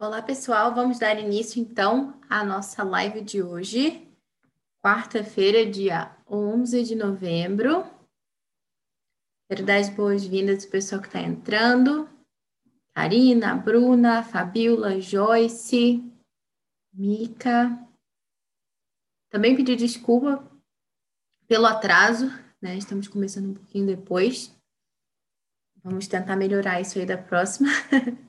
Olá, pessoal. Vamos dar início então à nossa live de hoje, quarta-feira, dia 11 de novembro. Quero dar as boas-vindas ao pessoal que está entrando. Karina, Bruna, Fabiola, Joyce, Mica. Também pedir desculpa pelo atraso, né? Estamos começando um pouquinho depois. Vamos tentar melhorar isso aí da próxima.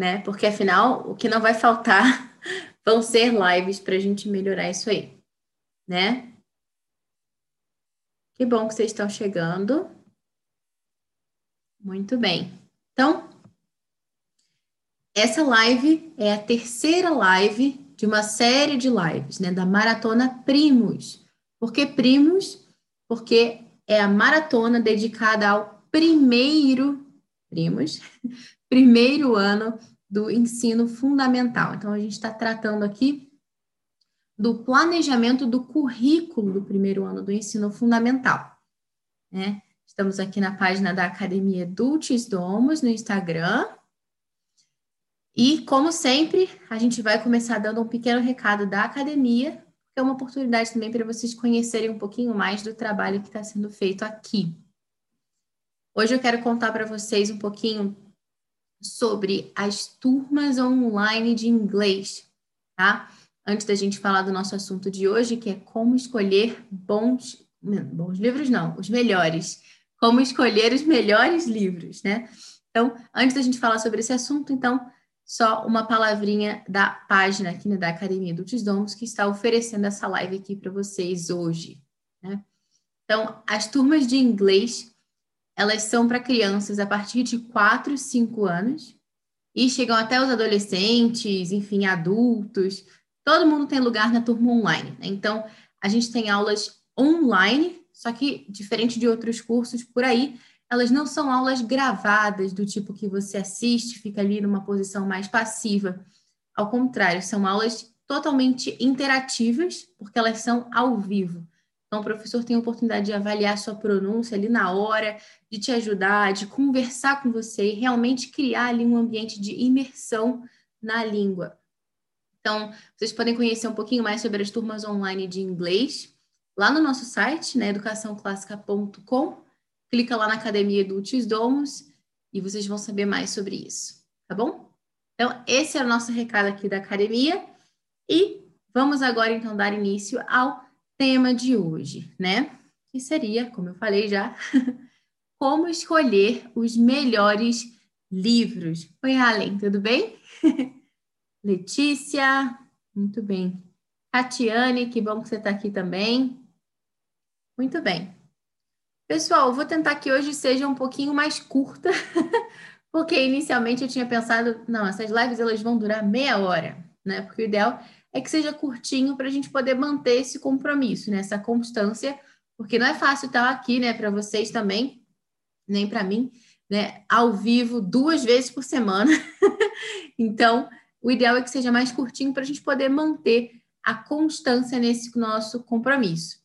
né? Porque afinal, o que não vai faltar vão ser lives para a gente melhorar isso aí, né? Que bom que vocês estão chegando. Muito bem. Então, essa live é a terceira live de uma série de lives, né, da maratona Primos. Por que Primos? Porque é a maratona dedicada ao primeiro Primos, primeiro ano do ensino fundamental. Então, a gente está tratando aqui do planejamento do currículo do primeiro ano do ensino fundamental. Né? Estamos aqui na página da Academia Dulces Domos no Instagram. E, como sempre, a gente vai começar dando um pequeno recado da academia, que é uma oportunidade também para vocês conhecerem um pouquinho mais do trabalho que está sendo feito aqui. Hoje eu quero contar para vocês um pouquinho sobre as turmas online de inglês, tá? Antes da gente falar do nosso assunto de hoje, que é como escolher bons, bons livros, não, os melhores. Como escolher os melhores livros, né? Então, antes da gente falar sobre esse assunto, então, só uma palavrinha da página aqui né, da Academia do Tisdomos, que está oferecendo essa live aqui para vocês hoje, né? Então, as turmas de inglês elas são para crianças a partir de 4, 5 anos e chegam até os adolescentes, enfim, adultos. Todo mundo tem lugar na turma online. Né? Então, a gente tem aulas online, só que diferente de outros cursos por aí, elas não são aulas gravadas do tipo que você assiste, fica ali numa posição mais passiva. Ao contrário, são aulas totalmente interativas, porque elas são ao vivo. Então, o professor tem a oportunidade de avaliar sua pronúncia ali na hora, de te ajudar, de conversar com você e realmente criar ali um ambiente de imersão na língua. Então, vocês podem conhecer um pouquinho mais sobre as turmas online de inglês lá no nosso site, né, educaçãoclássica.com. Clica lá na Academia do Domos e vocês vão saber mais sobre isso, tá bom? Então, esse é o nosso recado aqui da academia e vamos agora então dar início ao tema de hoje, né? Que seria, como eu falei já, como escolher os melhores livros. Oi, Allen, tudo bem? Letícia, muito bem. Tatiane, que bom que você está aqui também. Muito bem. Pessoal, eu vou tentar que hoje seja um pouquinho mais curta, porque inicialmente eu tinha pensado, não, essas lives elas vão durar meia hora, né? Porque o ideal é que seja curtinho para a gente poder manter esse compromisso, né? essa constância, porque não é fácil estar aqui, né, para vocês também, nem para mim, né, ao vivo duas vezes por semana. então, o ideal é que seja mais curtinho para a gente poder manter a constância nesse nosso compromisso.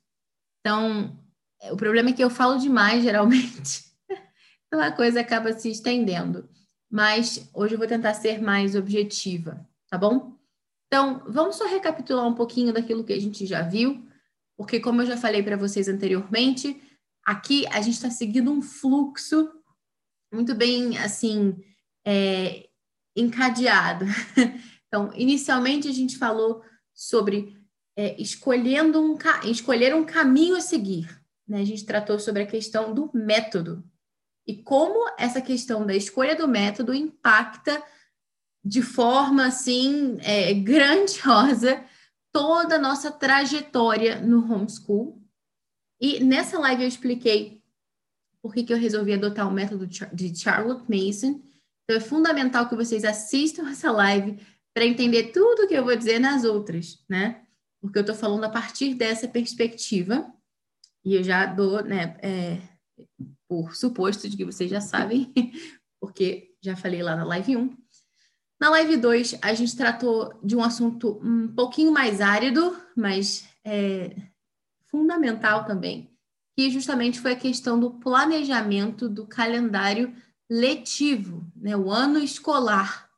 Então, é, o problema é que eu falo demais, geralmente, então a coisa acaba se estendendo. Mas hoje eu vou tentar ser mais objetiva, tá bom? Então, vamos só recapitular um pouquinho daquilo que a gente já viu, porque, como eu já falei para vocês anteriormente, aqui a gente está seguindo um fluxo muito bem, assim, é, encadeado. Então, inicialmente a gente falou sobre é, escolhendo um, escolher um caminho a seguir. Né? A gente tratou sobre a questão do método e como essa questão da escolha do método impacta de forma assim é, grandiosa toda a nossa trajetória no homeschool. E nessa live eu expliquei por que, que eu resolvi adotar o método de Charlotte Mason. Então é fundamental que vocês assistam essa live para entender tudo que eu vou dizer nas outras, né? Porque eu estou falando a partir dessa perspectiva. E eu já dou, né, é, por suposto de que vocês já sabem, porque já falei lá na live 1, na live 2, a gente tratou de um assunto um pouquinho mais árido, mas é, fundamental também, que justamente foi a questão do planejamento do calendário letivo, né, o ano escolar.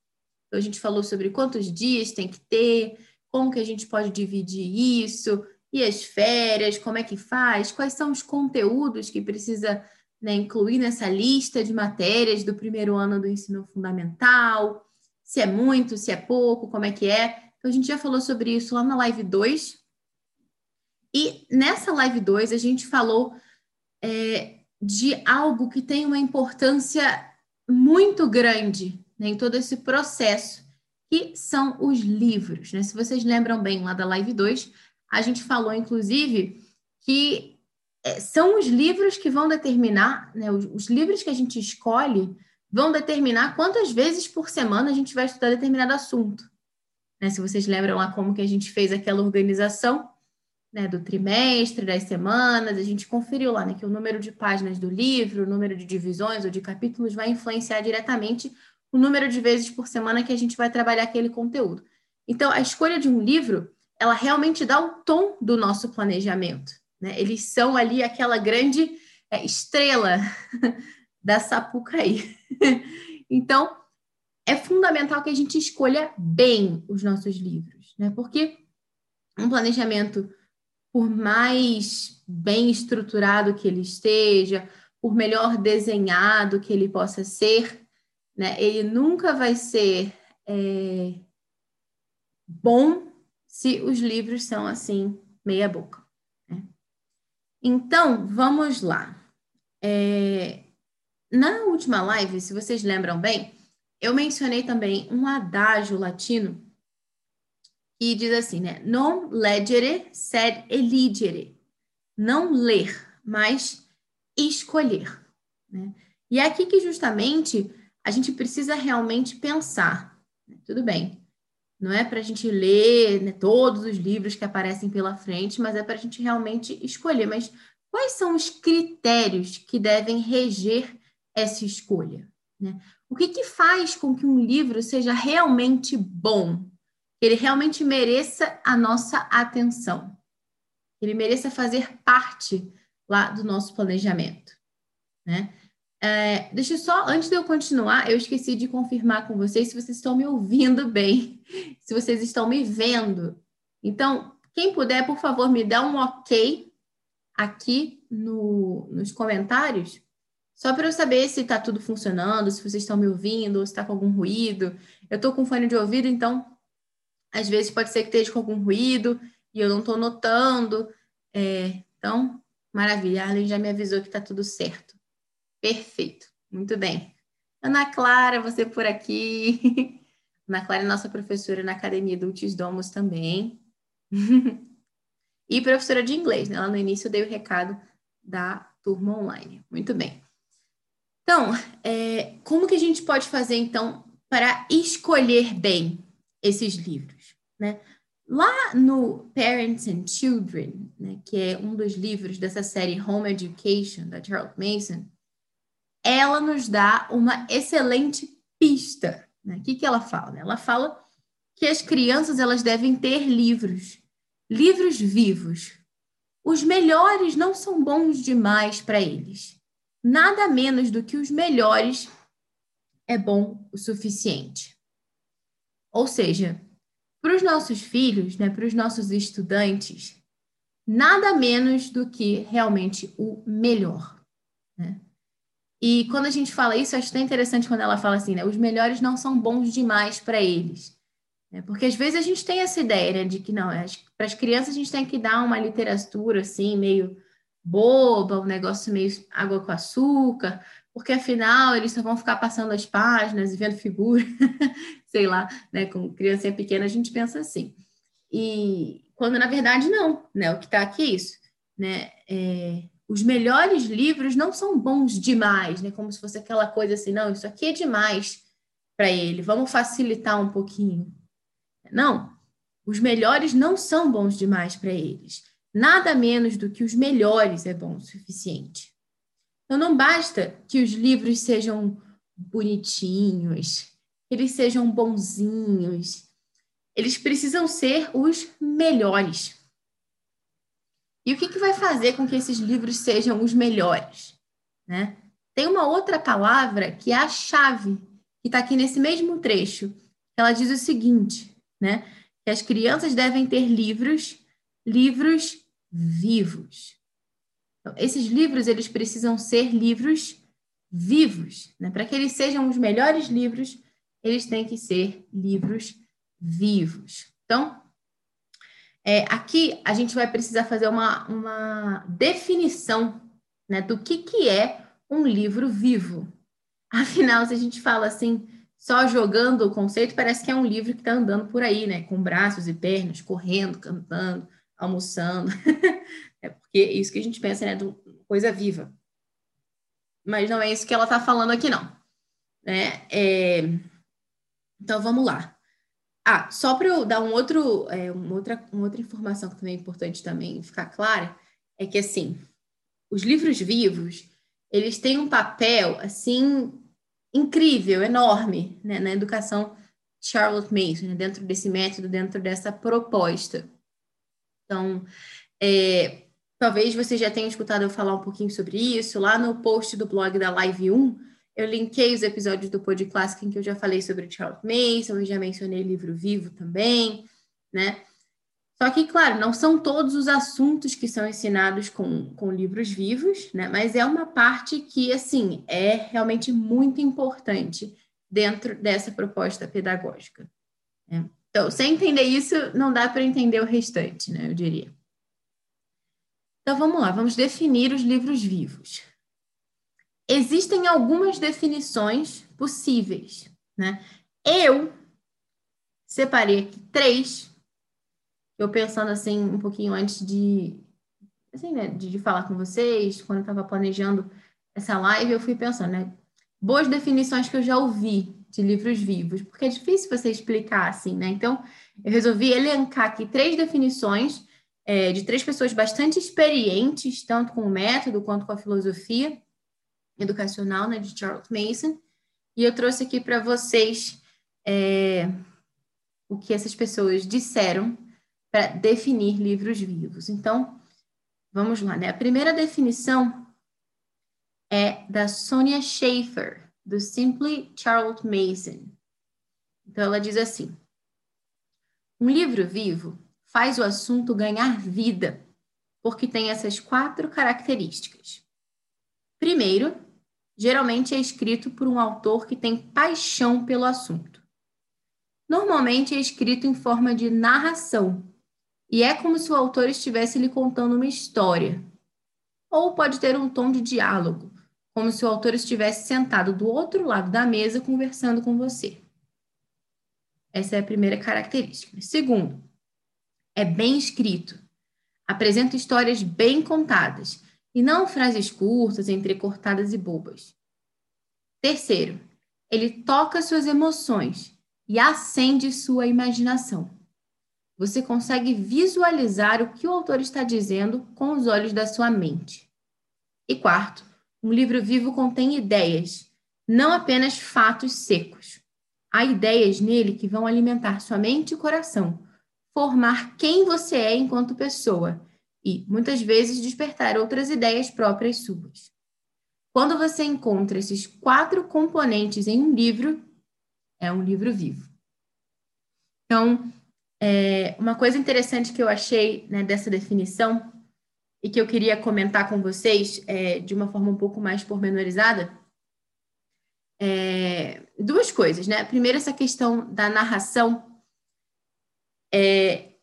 Então, a gente falou sobre quantos dias tem que ter, como que a gente pode dividir isso, e as férias, como é que faz, quais são os conteúdos que precisa né, incluir nessa lista de matérias do primeiro ano do ensino fundamental, se é muito, se é pouco, como é que é. Então, a gente já falou sobre isso lá na live 2. E nessa live 2, a gente falou é, de algo que tem uma importância muito grande né, em todo esse processo, que são os livros. Né? Se vocês lembram bem lá da live 2, a gente falou, inclusive, que é, são os livros que vão determinar, né, os, os livros que a gente escolhe vão determinar quantas vezes por semana a gente vai estudar determinado assunto. Né? Se vocês lembram lá como que a gente fez aquela organização né, do trimestre, das semanas, a gente conferiu lá né, que o número de páginas do livro, o número de divisões ou de capítulos vai influenciar diretamente o número de vezes por semana que a gente vai trabalhar aquele conteúdo. Então, a escolha de um livro, ela realmente dá o tom do nosso planejamento. Né? Eles são ali aquela grande é, estrela da Sapucaí. então, é fundamental que a gente escolha bem os nossos livros, né? Porque um planejamento, por mais bem estruturado que ele esteja, por melhor desenhado que ele possa ser, né? Ele nunca vai ser é, bom se os livros são assim meia boca. Né? Então, vamos lá. É, na última live, se vocês lembram bem, eu mencionei também um adágio latino que diz assim, né? Non leggere sed eligere. Não ler, mas escolher. Né? E é aqui que justamente a gente precisa realmente pensar. Né? Tudo bem, não é para a gente ler né, todos os livros que aparecem pela frente, mas é para a gente realmente escolher. Mas quais são os critérios que devem reger essa escolha? Né? O que, que faz com que um livro seja realmente bom? Ele realmente mereça a nossa atenção. Ele mereça fazer parte lá do nosso planejamento. Né? É, deixa eu só, antes de eu continuar, eu esqueci de confirmar com vocês se vocês estão me ouvindo bem, se vocês estão me vendo. Então, quem puder, por favor, me dá um ok aqui no, nos comentários só para eu saber se está tudo funcionando, se vocês estão me ouvindo, se está com algum ruído. Eu estou com fone de ouvido, então às vezes pode ser que esteja com algum ruído e eu não estou notando. É, então, maravilha. A Arlen já me avisou que está tudo certo. Perfeito. Muito bem. Ana Clara, você por aqui. Ana Clara é nossa professora na Academia Dulcis Domus também. e professora de inglês, né? Lá no início eu dei o recado da turma online. Muito bem. Então, é, como que a gente pode fazer, então, para escolher bem esses livros? Né? Lá no Parents and Children, né, que é um dos livros dessa série Home Education, da Charles Mason, ela nos dá uma excelente pista. Né? O que, que ela fala? Ela fala que as crianças elas devem ter livros, livros vivos. Os melhores não são bons demais para eles nada menos do que os melhores é bom o suficiente. Ou seja, para os nossos filhos, né, para os nossos estudantes, nada menos do que realmente o melhor. Né? E quando a gente fala isso, acho tão interessante quando ela fala assim, né, os melhores não são bons demais para eles. Né? Porque às vezes a gente tem essa ideia né, de que não, para as crianças a gente tem que dar uma literatura assim, meio boba, um negócio meio água com açúcar, porque afinal eles só vão ficar passando as páginas e vendo figura, sei lá, né? Com criança pequena a gente pensa assim. E quando na verdade não, né? O que está aqui é isso, né? É, os melhores livros não são bons demais, né? Como se fosse aquela coisa assim, não, isso aqui é demais para ele, vamos facilitar um pouquinho. Não, os melhores não são bons demais para eles nada menos do que os melhores é bom o suficiente. Então, não basta que os livros sejam bonitinhos, eles sejam bonzinhos, eles precisam ser os melhores. E o que, que vai fazer com que esses livros sejam os melhores? Né? Tem uma outra palavra que é a chave, que está aqui nesse mesmo trecho, ela diz o seguinte, né? Que as crianças devem ter livros, livros vivos. Então, esses livros, eles precisam ser livros vivos, né? Para que eles sejam os melhores livros, eles têm que ser livros vivos. Então, é, aqui a gente vai precisar fazer uma, uma definição né, do que, que é um livro vivo. Afinal, se a gente fala assim, só jogando o conceito, parece que é um livro que está andando por aí, né? Com braços e pernas, correndo, cantando, almoçando. é porque é isso que a gente pensa, né? De coisa viva. Mas não é isso que ela está falando aqui, não. Né? É... Então, vamos lá. Ah, só para eu dar um outro, é, uma, outra, uma outra informação que também é importante também ficar clara, é que, assim, os livros vivos, eles têm um papel, assim, incrível, enorme, né, na educação Charlotte Mason, né, dentro desse método, dentro dessa proposta. Então, é, talvez você já tenha escutado eu falar um pouquinho sobre isso. Lá no post do blog da Live 1, eu linkei os episódios do Pod Clássico em que eu já falei sobre Charlotte Mason, e já mencionei livro vivo também, né? Só que, claro, não são todos os assuntos que são ensinados com, com livros vivos, né? Mas é uma parte que, assim, é realmente muito importante dentro dessa proposta pedagógica. Né? Então, sem entender isso, não dá para entender o restante, né? Eu diria. Então, vamos lá, vamos definir os livros vivos. Existem algumas definições possíveis, né? Eu separei aqui três eu pensando assim um pouquinho antes de, assim, né, de, de falar com vocês, quando eu estava planejando essa live, eu fui pensando, né, boas definições que eu já ouvi de livros vivos, porque é difícil você explicar assim, né? Então, eu resolvi elencar aqui três definições é, de três pessoas bastante experientes, tanto com o método quanto com a filosofia educacional, né, de Charles Mason, e eu trouxe aqui para vocês é, o que essas pessoas disseram para definir livros vivos. Então, vamos lá, né? A primeira definição é da Sonia Schaefer, do Simply Charlotte Mason. Então, ela diz assim: um livro vivo faz o assunto ganhar vida, porque tem essas quatro características. Primeiro, geralmente é escrito por um autor que tem paixão pelo assunto. Normalmente é escrito em forma de narração, e é como se o autor estivesse lhe contando uma história. Ou pode ter um tom de diálogo, como se o autor estivesse sentado do outro lado da mesa conversando com você. Essa é a primeira característica. Segundo, é bem escrito. Apresenta histórias bem contadas e não frases curtas, entrecortadas e bobas. Terceiro, ele toca suas emoções e acende sua imaginação você consegue visualizar o que o autor está dizendo com os olhos da sua mente. E quarto, um livro vivo contém ideias, não apenas fatos secos. Há ideias nele que vão alimentar sua mente e coração, formar quem você é enquanto pessoa e, muitas vezes, despertar outras ideias próprias suas. Quando você encontra esses quatro componentes em um livro, é um livro vivo. Então, é, uma coisa interessante que eu achei né, dessa definição e que eu queria comentar com vocês é, de uma forma um pouco mais pormenorizada é, duas coisas, né? Primeiro, essa questão da narração. É,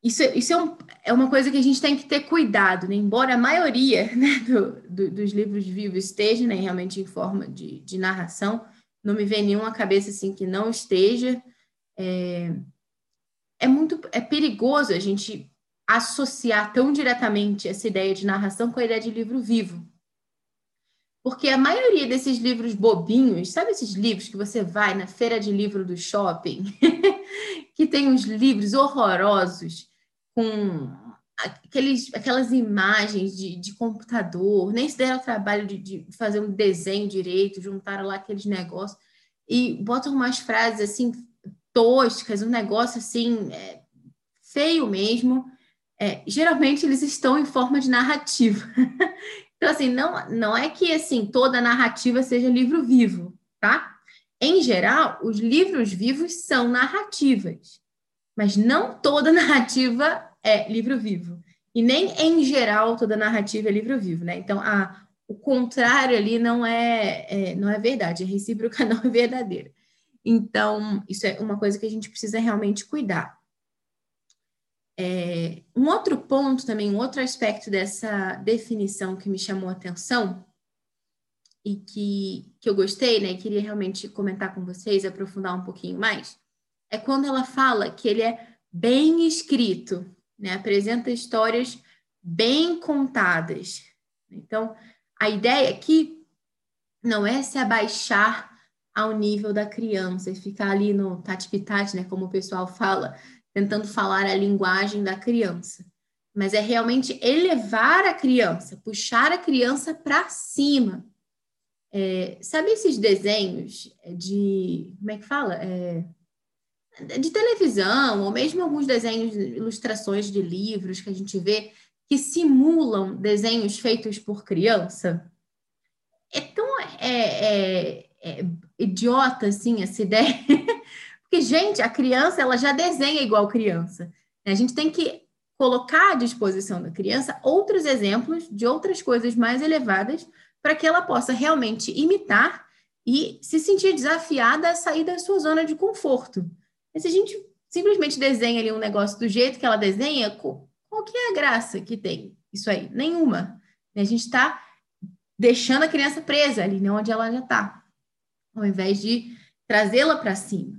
isso isso é, um, é, uma coisa que a gente tem que ter cuidado, né? Embora a maioria né, do, do, dos livros vivos esteja né, realmente em forma de, de narração, não me vem nenhuma cabeça assim que não esteja. É, é muito é perigoso a gente associar tão diretamente essa ideia de narração com a ideia de livro vivo. Porque a maioria desses livros bobinhos, sabe esses livros que você vai na feira de livro do shopping, que tem uns livros horrorosos com aqueles, aquelas imagens de, de computador, nem se deram o trabalho de, de fazer um desenho direito, juntaram lá aqueles negócios e botam umas frases assim toscas, um negócio assim é, feio mesmo. É, geralmente eles estão em forma de narrativa. então, assim, não, não é que assim toda narrativa seja livro vivo, tá? em geral, os livros vivos são narrativas, mas não toda narrativa é livro vivo. E nem em geral toda narrativa é livro vivo, né? Então, a, o contrário ali não é, é, não é verdade, é recíproca, não é verdadeira. Então, isso é uma coisa que a gente precisa realmente cuidar. É, um outro ponto também, um outro aspecto dessa definição que me chamou a atenção e que, que eu gostei, né, queria realmente comentar com vocês, aprofundar um pouquinho mais, é quando ela fala que ele é bem escrito, né, apresenta histórias bem contadas. Então, a ideia aqui não é se abaixar ao nível da criança e ficar ali no tati-pitate, né, como o pessoal fala, tentando falar a linguagem da criança. Mas é realmente elevar a criança, puxar a criança para cima. É, sabe esses desenhos de. Como é que fala? É, de televisão, ou mesmo alguns desenhos, ilustrações de livros que a gente vê que simulam desenhos feitos por criança. É tão é, é, é idiota assim essa ideia, porque gente, a criança ela já desenha igual criança. A gente tem que colocar à disposição da criança outros exemplos de outras coisas mais elevadas para que ela possa realmente imitar e se sentir desafiada a sair da sua zona de conforto. Mas se a gente simplesmente desenha ali um negócio do jeito que ela desenha, qual que é a graça que tem isso aí? Nenhuma. A gente está deixando a criança presa ali, né, onde ela já está, ao invés de trazê-la para cima.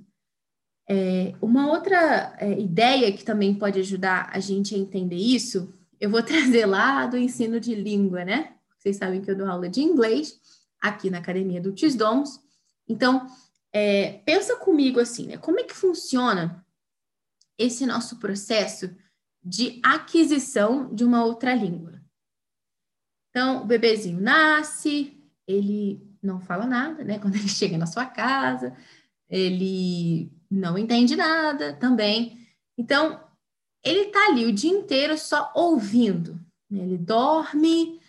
É, uma outra é, ideia que também pode ajudar a gente a entender isso, eu vou trazer lá do ensino de língua, né? Vocês sabem que eu dou aula de inglês aqui na academia do Tisdoms. Então, é, pensa comigo assim, né? Como é que funciona esse nosso processo de aquisição de uma outra língua. Então, o bebezinho nasce, ele não fala nada, né? Quando ele chega na sua casa, ele não entende nada também. Então, ele tá ali o dia inteiro só ouvindo. Né? Ele dorme,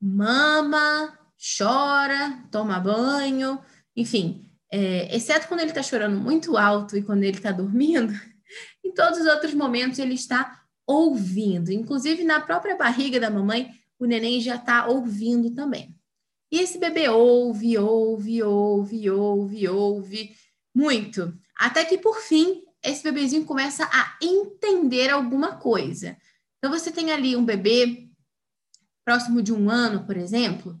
mama, chora, toma banho, enfim. É, exceto quando ele está chorando muito alto e quando ele está dormindo, em todos os outros momentos ele está ouvindo. Inclusive, na própria barriga da mamãe, o neném já está ouvindo também. E esse bebê ouve, ouve, ouve, ouve, ouve muito. Até que, por fim, esse bebezinho começa a entender alguma coisa. Então, você tem ali um bebê próximo de um ano, por exemplo,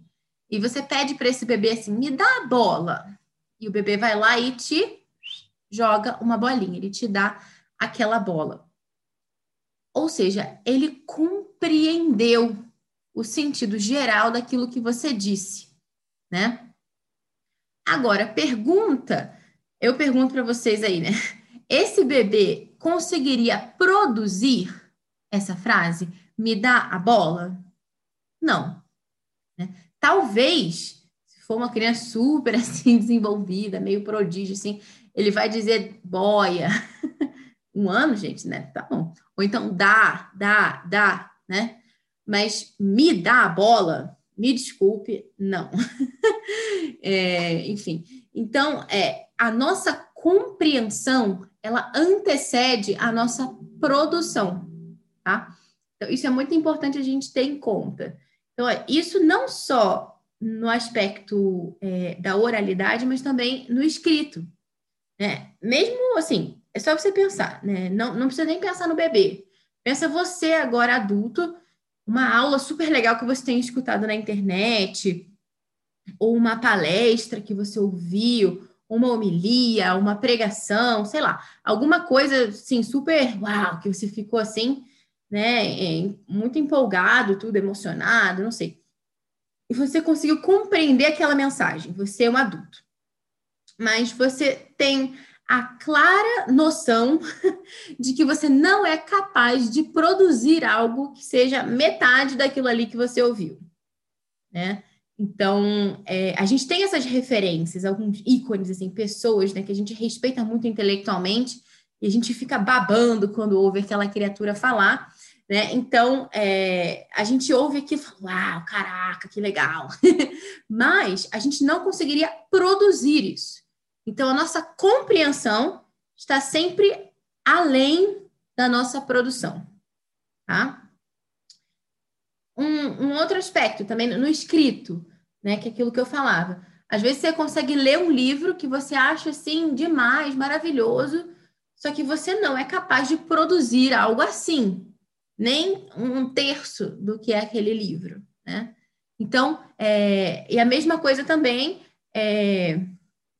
e você pede para esse bebê assim: me dá a bola. E o bebê vai lá e te joga uma bolinha, ele te dá aquela bola. Ou seja, ele compreendeu o sentido geral daquilo que você disse, né? Agora, pergunta, eu pergunto para vocês aí, né? Esse bebê conseguiria produzir essa frase? Me dá a bola? Não. Né? Talvez, se for uma criança super assim desenvolvida, meio prodígio assim, ele vai dizer boia. um ano, gente, né? Tá bom. Ou então dá, dá, dá, né? Mas me dá a bola, me desculpe, não. é, enfim, então é a nossa compreensão ela antecede a nossa produção, tá? Então, isso é muito importante a gente ter em conta. Então, isso não só no aspecto é, da oralidade, mas também no escrito. Né? Mesmo assim, é só você pensar, né? Não, não precisa nem pensar no bebê. Pensa você agora adulto, uma aula super legal que você tem escutado na internet, ou uma palestra que você ouviu, uma homilia, uma pregação, sei lá, alguma coisa assim super, uau, que você ficou assim, né, é, muito empolgado, tudo emocionado, não sei. E você conseguiu compreender aquela mensagem, você é um adulto. Mas você tem a clara noção de que você não é capaz de produzir algo que seja metade daquilo ali que você ouviu, né? Então, é, a gente tem essas referências, alguns ícones, assim, pessoas né, que a gente respeita muito intelectualmente e a gente fica babando quando ouve aquela criatura falar, né? Então, é, a gente ouve aqui e fala, uau, caraca, que legal. Mas a gente não conseguiria produzir isso. Então, a nossa compreensão está sempre além da nossa produção, tá? Um, um outro aspecto também no escrito, né, que é aquilo que eu falava. Às vezes você consegue ler um livro que você acha assim demais, maravilhoso, só que você não é capaz de produzir algo assim, nem um terço do que é aquele livro, né? Então, é, e a mesma coisa também, é,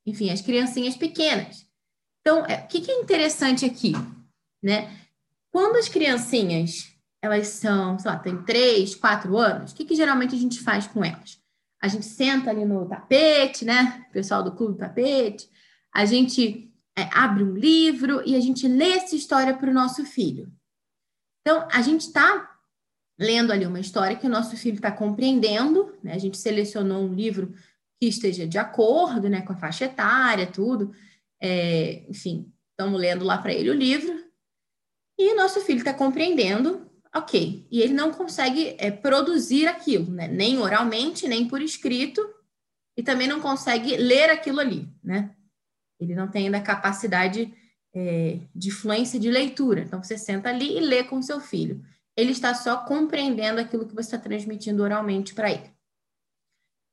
enfim, as criancinhas pequenas. Então, é, o que, que é interessante aqui, né? Quando as criancinhas, elas são, sei lá, tem três, quatro anos, o que, que geralmente a gente faz com elas? A gente senta ali no tapete, né? O pessoal do clube do tapete, a gente é, abre um livro e a gente lê essa história para o nosso filho. Então, a gente está lendo ali uma história que o nosso filho está compreendendo, né? A gente selecionou um livro que esteja de acordo, né, com a faixa etária, tudo. É, enfim, estamos lendo lá para ele o livro e o nosso filho está compreendendo, ok. E ele não consegue é, produzir aquilo, né? Nem oralmente, nem por escrito, e também não consegue ler aquilo ali, né? Ele não tem ainda capacidade é, de fluência de leitura. Então, você senta ali e lê com seu filho. Ele está só compreendendo aquilo que você está transmitindo oralmente para ele.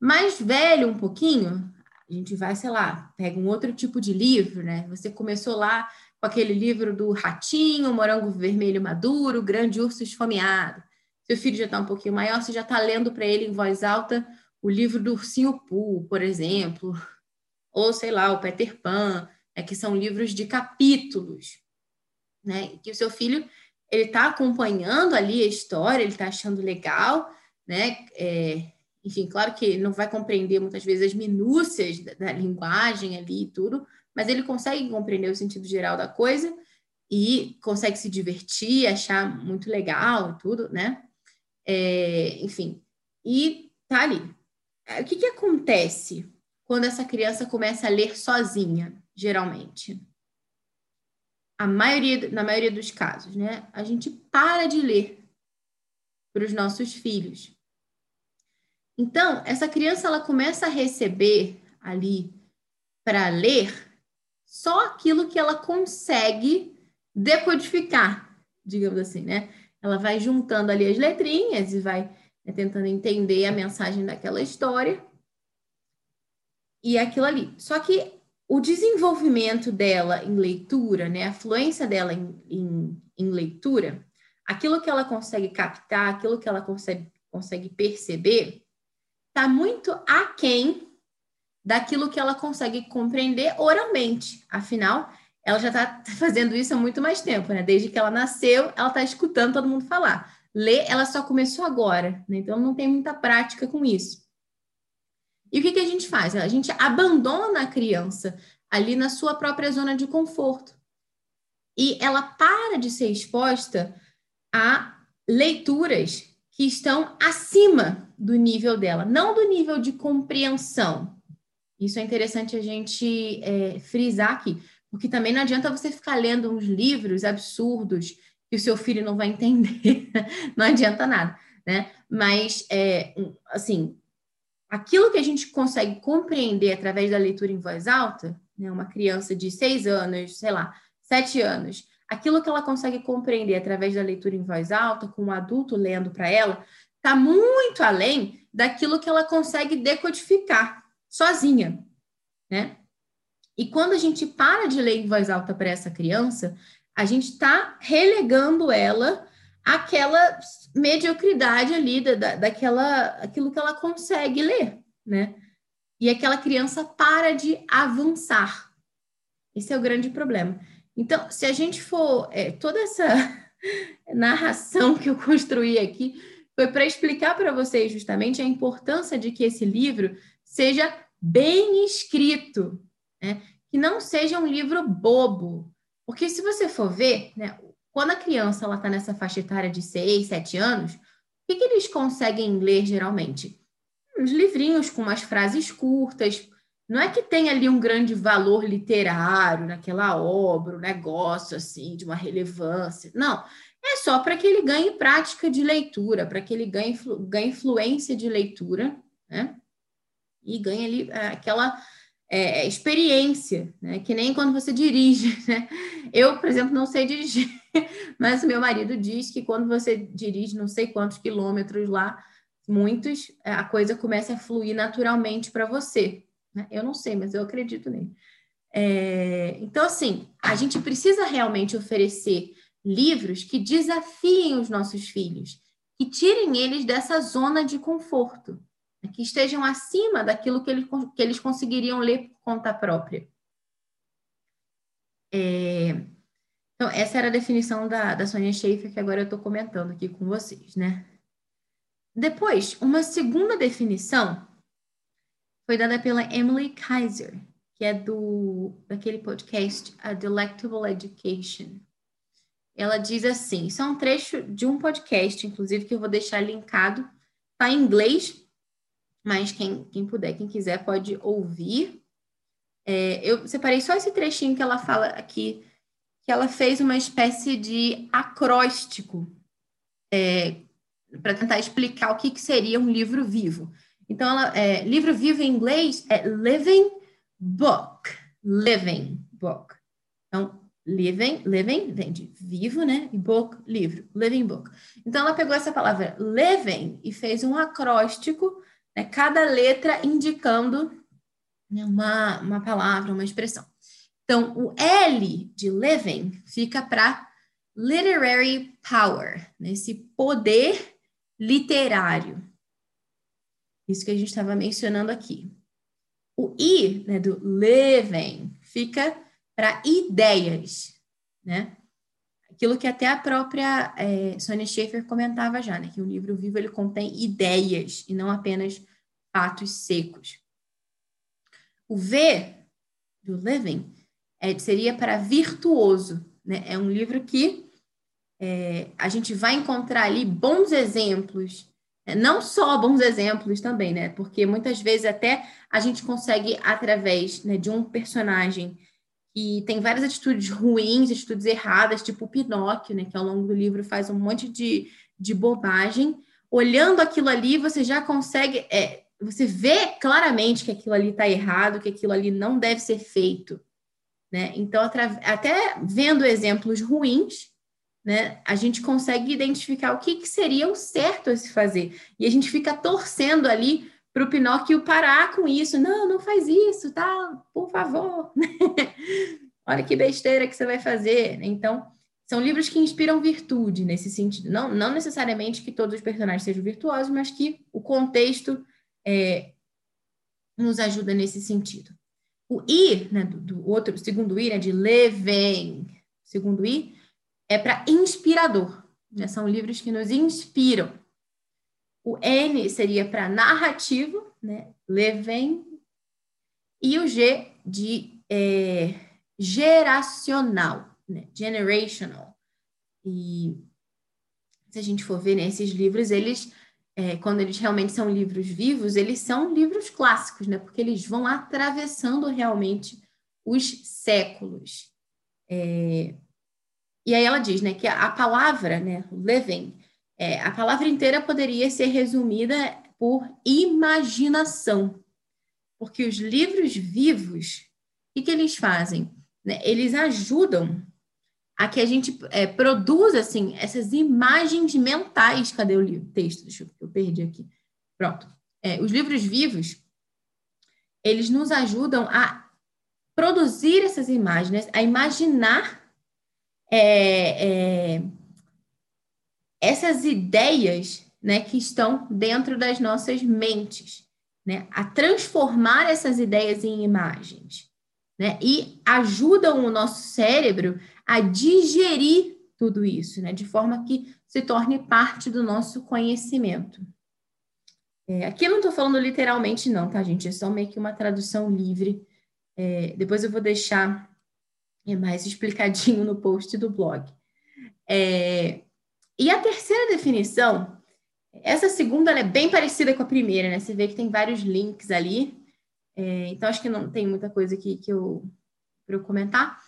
Mais velho um pouquinho, a gente vai, sei lá, pega um outro tipo de livro, né? Você começou lá com aquele livro do Ratinho, Morango Vermelho Maduro, Grande Urso Esfomeado. Seu filho já está um pouquinho maior, você já está lendo para ele em voz alta o livro do Ursinho Pooh, por exemplo, ou sei lá, o Peter Pan, é que são livros de capítulos, né? Que o seu filho ele está acompanhando ali a história, ele está achando legal, né? É, enfim, claro que não vai compreender muitas vezes as minúcias da, da linguagem ali e tudo, mas ele consegue compreender o sentido geral da coisa e consegue se divertir, achar muito legal e tudo, né? É, enfim, e tá ali. O que, que acontece quando essa criança começa a ler sozinha, geralmente? A maioria, na maioria dos casos, né? A gente para de ler para os nossos filhos. Então, essa criança ela começa a receber ali para ler só aquilo que ela consegue decodificar, digamos assim, né? Ela vai juntando ali as letrinhas e vai né, tentando entender a mensagem daquela história e aquilo ali. Só que o desenvolvimento dela em leitura, né, a fluência dela em, em, em leitura, aquilo que ela consegue captar, aquilo que ela consegue, consegue perceber, está muito aquém daquilo que ela consegue compreender oralmente. Afinal, ela já está fazendo isso há muito mais tempo, né? Desde que ela nasceu, ela está escutando todo mundo falar. Ler, ela só começou agora, né? Então não tem muita prática com isso. E o que, que a gente faz? A gente abandona a criança ali na sua própria zona de conforto. E ela para de ser exposta a leituras que estão acima do nível dela, não do nível de compreensão. Isso é interessante a gente é, frisar aqui, porque também não adianta você ficar lendo uns livros absurdos que o seu filho não vai entender, não adianta nada, né? Mas, é, assim, aquilo que a gente consegue compreender através da leitura em voz alta, né, uma criança de seis anos, sei lá, sete anos, aquilo que ela consegue compreender através da leitura em voz alta, com um adulto lendo para ela, está muito além daquilo que ela consegue decodificar sozinha, né? E quando a gente para de ler em voz alta para essa criança, a gente está relegando ela aquela mediocridade ali da, daquela aquilo que ela consegue ler, né? E aquela criança para de avançar. Esse é o grande problema. Então, se a gente for é, toda essa narração que eu construí aqui foi para explicar para vocês justamente a importância de que esse livro seja bem escrito, né? que não seja um livro bobo. Porque se você for ver, né, quando a criança está nessa faixa etária de 6, 7 anos, o que, que eles conseguem ler geralmente? Uns livrinhos com umas frases curtas. Não é que tenha ali um grande valor literário naquela obra, um negócio assim, de uma relevância. Não. É só para que ele ganhe prática de leitura, para que ele ganhe, ganhe fluência de leitura, né? E ganhe ali é, aquela é, experiência, né? Que nem quando você dirige, né? Eu, por exemplo, não sei dirigir, mas o meu marido diz que quando você dirige não sei quantos quilômetros lá, muitos, é, a coisa começa a fluir naturalmente para você. Né? Eu não sei, mas eu acredito nele. É, então, assim, a gente precisa realmente oferecer livros que desafiem os nossos filhos, que tirem eles dessa zona de conforto que estejam acima daquilo que eles, que eles conseguiriam ler por conta própria. É, então, essa era a definição da, da Sonia Schaefer, que agora eu estou comentando aqui com vocês, né? Depois, uma segunda definição foi dada pela Emily Kaiser, que é do daquele podcast A Delectable Education. Ela diz assim: isso é um trecho de um podcast, inclusive, que eu vou deixar linkado. Está em inglês, mas quem, quem puder, quem quiser, pode ouvir. É, eu separei só esse trechinho que ela fala aqui, que ela fez uma espécie de acróstico é, para tentar explicar o que, que, seria um livro vivo. Então, ela, é, livro vivo em inglês é living book. Living book. Então, living, living vem de vivo, né? E book, livro, living book. Então, ela pegou essa palavra living e fez um acróstico né? cada letra indicando né, uma, uma palavra, uma expressão. Então, o L de living fica para literary power, né? esse poder literário. Isso que a gente estava mencionando aqui. O I né, do living fica para ideias, né? Aquilo que até a própria é, Sonia Schaefer comentava já, né? Que o livro vivo ele contém ideias e não apenas fatos secos. O V do Living é, seria para virtuoso, né? É um livro que é, a gente vai encontrar ali bons exemplos, né? não só bons exemplos também, né? Porque muitas vezes até a gente consegue através né, de um personagem e tem várias atitudes ruins, atitudes erradas, tipo o Pinóquio, né, que ao longo do livro faz um monte de, de bobagem. Olhando aquilo ali, você já consegue, é, você vê claramente que aquilo ali está errado, que aquilo ali não deve ser feito. Né? Então, até vendo exemplos ruins, né, a gente consegue identificar o que, que seria o certo a se fazer. E a gente fica torcendo ali para o Pinóquio parar com isso. Não, não faz isso, tá? Por favor. Olha que besteira que você vai fazer. Então, são livros que inspiram virtude nesse sentido. Não, não necessariamente que todos os personagens sejam virtuosos, mas que o contexto é, nos ajuda nesse sentido. O I, né, do, do outro, segundo I, né, de Leven, segundo I, é para inspirador. Né? São livros que nos inspiram. O N seria para narrativo, né? Leven. E o G de é, geracional, né? Generational. E se a gente for ver né, livros, eles, é, quando eles realmente são livros vivos, eles são livros clássicos, né? Porque eles vão atravessando realmente os séculos. É, e aí ela diz, né, que a, a palavra, né, living, é, a palavra inteira poderia ser resumida por imaginação, porque os livros vivos, o que, que eles fazem? Né? Eles ajudam a que a gente é, produza assim, essas imagens mentais. Cadê o livro? texto? Deixa eu, eu perdi aqui. Pronto. É, os livros vivos, eles nos ajudam a produzir essas imagens, a imaginar é, é, essas ideias né, que estão dentro das nossas mentes, né, a transformar essas ideias em imagens, né, e ajudam o nosso cérebro a digerir tudo isso, né, de forma que se torne parte do nosso conhecimento. É, aqui eu não estou falando literalmente, não, tá, gente? É só meio que uma tradução livre. É, depois eu vou deixar mais explicadinho no post do blog. É, e a terceira definição, essa segunda é bem parecida com a primeira, né? Você vê que tem vários links ali. É, então, acho que não tem muita coisa aqui que eu para eu comentar.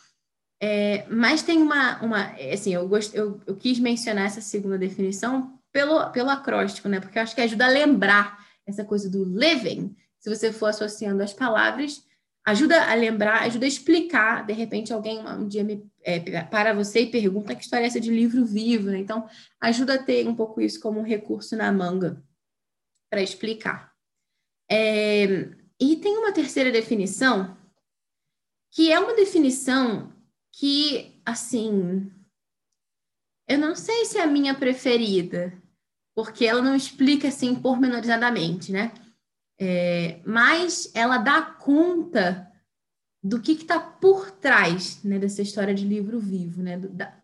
É, mas tem uma, uma assim, eu, gost, eu, eu quis mencionar essa segunda definição pelo, pelo acróstico, né? Porque eu acho que ajuda a lembrar essa coisa do living. Se você for associando as palavras, ajuda a lembrar, ajuda a explicar. De repente, alguém um dia me, é, para você e pergunta que história é essa de livro vivo, né? Então, ajuda a ter um pouco isso como um recurso na manga para explicar. É, e tem uma terceira definição, que é uma definição que, assim, eu não sei se é a minha preferida, porque ela não explica assim pormenorizadamente, né? É, mas ela dá conta do que está por trás né, dessa história de livro vivo, né? Do, da,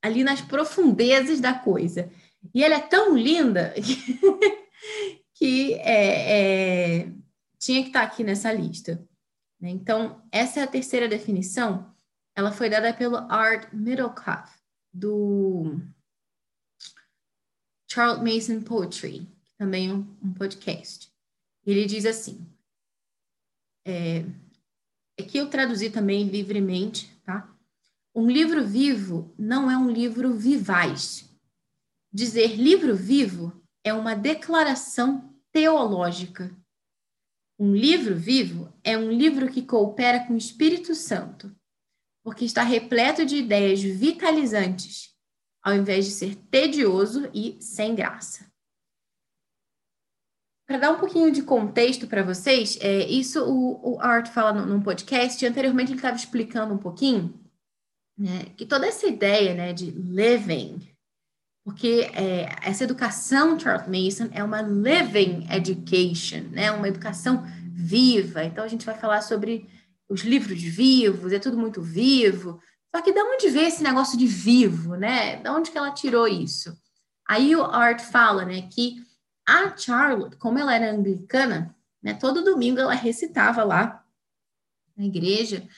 ali nas profundezas da coisa. E ela é tão linda que, que é, é, tinha que estar tá aqui nessa lista. Né? Então, essa é a terceira definição. Ela foi dada pelo Art Middlecoff, do Charles Mason Poetry, também um, um podcast. Ele diz assim: é, aqui eu traduzi também livremente, tá? Um livro vivo não é um livro vivaz. Dizer livro vivo é uma declaração teológica. Um livro vivo é um livro que coopera com o Espírito Santo, porque está repleto de ideias vitalizantes, ao invés de ser tedioso e sem graça. Para dar um pouquinho de contexto para vocês, é, isso o, o Art fala no, num podcast, anteriormente ele estava explicando um pouquinho, né, que toda essa ideia né, de living, porque é, essa educação, Charles Mason, é uma living education, né, uma educação viva. Então a gente vai falar sobre os livros vivos, é tudo muito vivo. Só que de onde vê esse negócio de vivo, né? De onde que ela tirou isso? Aí o Art fala, né, que a Charlotte, como ela era anglicana, né, todo domingo ela recitava lá na igreja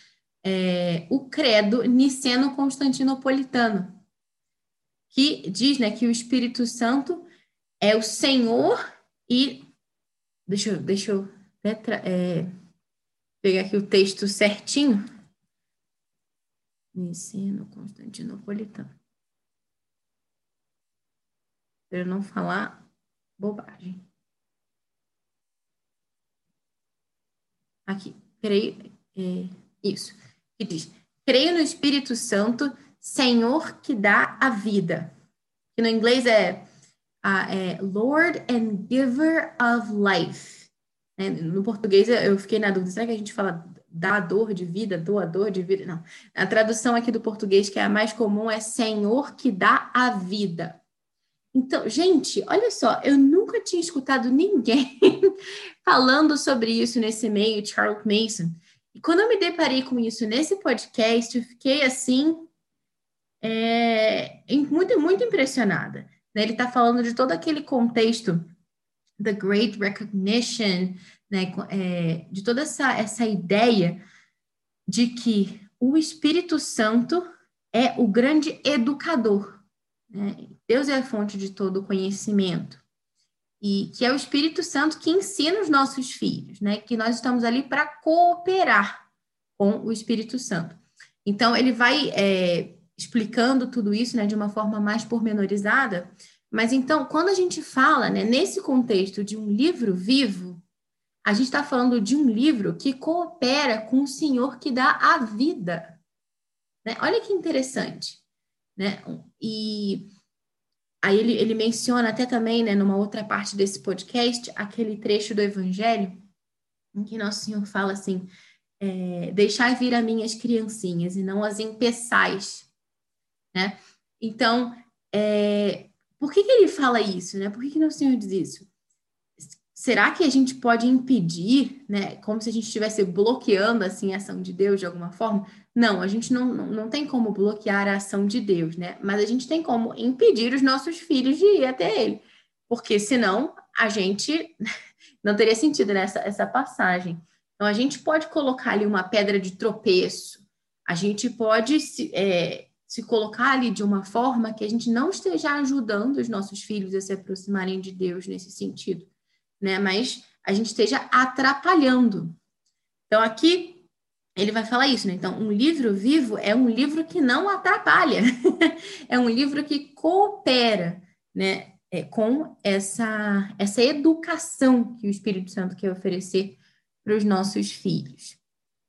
é, o credo niceno-constantinopolitano, que diz né, que o Espírito Santo é o Senhor e. Deixa eu, deixa eu é, pegar aqui o texto certinho. Niceno-constantinopolitano. Para eu não falar bobagem. Aqui, creio, é, isso, que diz, creio no Espírito Santo, Senhor que dá a vida. Que no inglês é, é Lord and Giver of Life. É, no português eu fiquei na dúvida, será que a gente fala dador de vida, doador de vida? Não. A tradução aqui do português, que é a mais comum, é Senhor que dá a vida. Então, gente, olha só, eu nunca tinha escutado ninguém falando sobre isso nesse meio, Charles Mason. E quando eu me deparei com isso nesse podcast, eu fiquei assim, é, muito, muito impressionada. Né? Ele está falando de todo aquele contexto the Great Recognition, né? É, de toda essa, essa ideia de que o Espírito Santo é o grande educador. Né? Deus é a fonte de todo o conhecimento. E que é o Espírito Santo que ensina os nossos filhos, né? Que nós estamos ali para cooperar com o Espírito Santo. Então, ele vai é, explicando tudo isso né, de uma forma mais pormenorizada. Mas então, quando a gente fala né, nesse contexto de um livro vivo, a gente está falando de um livro que coopera com o Senhor que dá a vida. Né? Olha que interessante. Né? E Aí ele, ele menciona até também, né, numa outra parte desse podcast, aquele trecho do Evangelho, em que Nosso Senhor fala assim: é, Deixai vir a minhas criancinhas e não as empeçais. Né? Então, é, por que, que ele fala isso? Né? Por que, que Nosso Senhor diz isso? Será que a gente pode impedir, né, como se a gente estivesse bloqueando assim a ação de Deus de alguma forma? Não, a gente não, não, não tem como bloquear a ação de Deus, né? Mas a gente tem como impedir os nossos filhos de ir até Ele, porque senão a gente não teria sentido nessa essa passagem. Então a gente pode colocar ali uma pedra de tropeço, a gente pode se, é, se colocar ali de uma forma que a gente não esteja ajudando os nossos filhos a se aproximarem de Deus nesse sentido né? Mas a gente esteja atrapalhando. Então, aqui ele vai falar isso, né? Então, um livro vivo é um livro que não atrapalha, é um livro que coopera, né? É, com essa, essa educação que o Espírito Santo quer oferecer para os nossos filhos.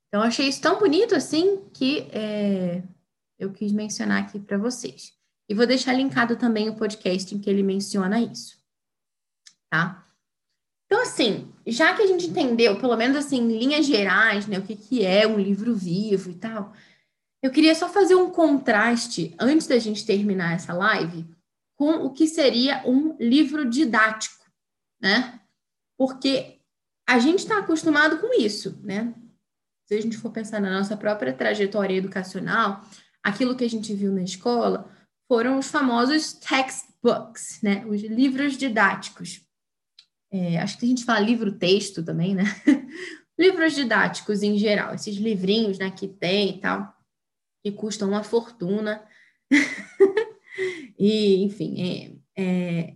Então, achei isso tão bonito assim que é, eu quis mencionar aqui para vocês. E vou deixar linkado também o podcast em que ele menciona isso. Tá? Então, assim, já que a gente entendeu, pelo menos assim, em linhas gerais, né, o que, que é um livro vivo e tal, eu queria só fazer um contraste, antes da gente terminar essa live, com o que seria um livro didático, né? Porque a gente está acostumado com isso, né? Se a gente for pensar na nossa própria trajetória educacional, aquilo que a gente viu na escola foram os famosos textbooks, né? Os livros didáticos. É, acho que a gente fala livro-texto também, né? livros didáticos em geral, esses livrinhos, né, que tem e tal, que custam uma fortuna. e, enfim, é, é,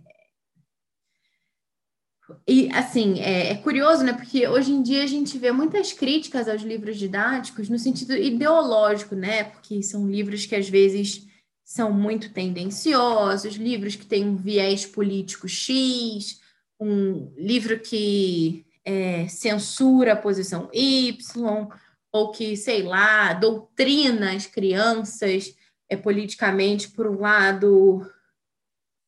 e, assim, é, é, curioso, né? Porque hoje em dia a gente vê muitas críticas aos livros didáticos no sentido ideológico, né? Porque são livros que às vezes são muito tendenciosos, livros que têm um viés político X, um livro que é, censura a posição Y, ou que, sei lá, doutrina as crianças é, politicamente por um lado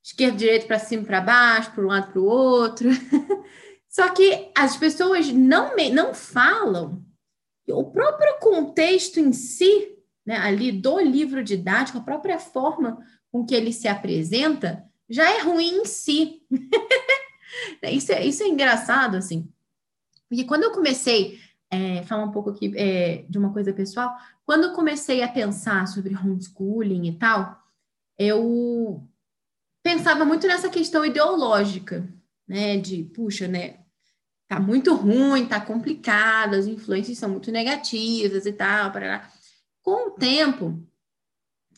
esquerda, direita, para cima, para baixo, para um lado, para o outro. Só que as pessoas não, me, não falam o próprio contexto em si, né, ali do livro didático, a própria forma com que ele se apresenta, já é ruim em si. isso, é, isso é engraçado, assim. Porque quando eu comecei, é, falar um pouco aqui é, de uma coisa pessoal, quando eu comecei a pensar sobre homeschooling e tal, eu pensava muito nessa questão ideológica, né? De, puxa, né? Tá muito ruim, tá complicado, as influências são muito negativas e tal. Parará. Com o tempo,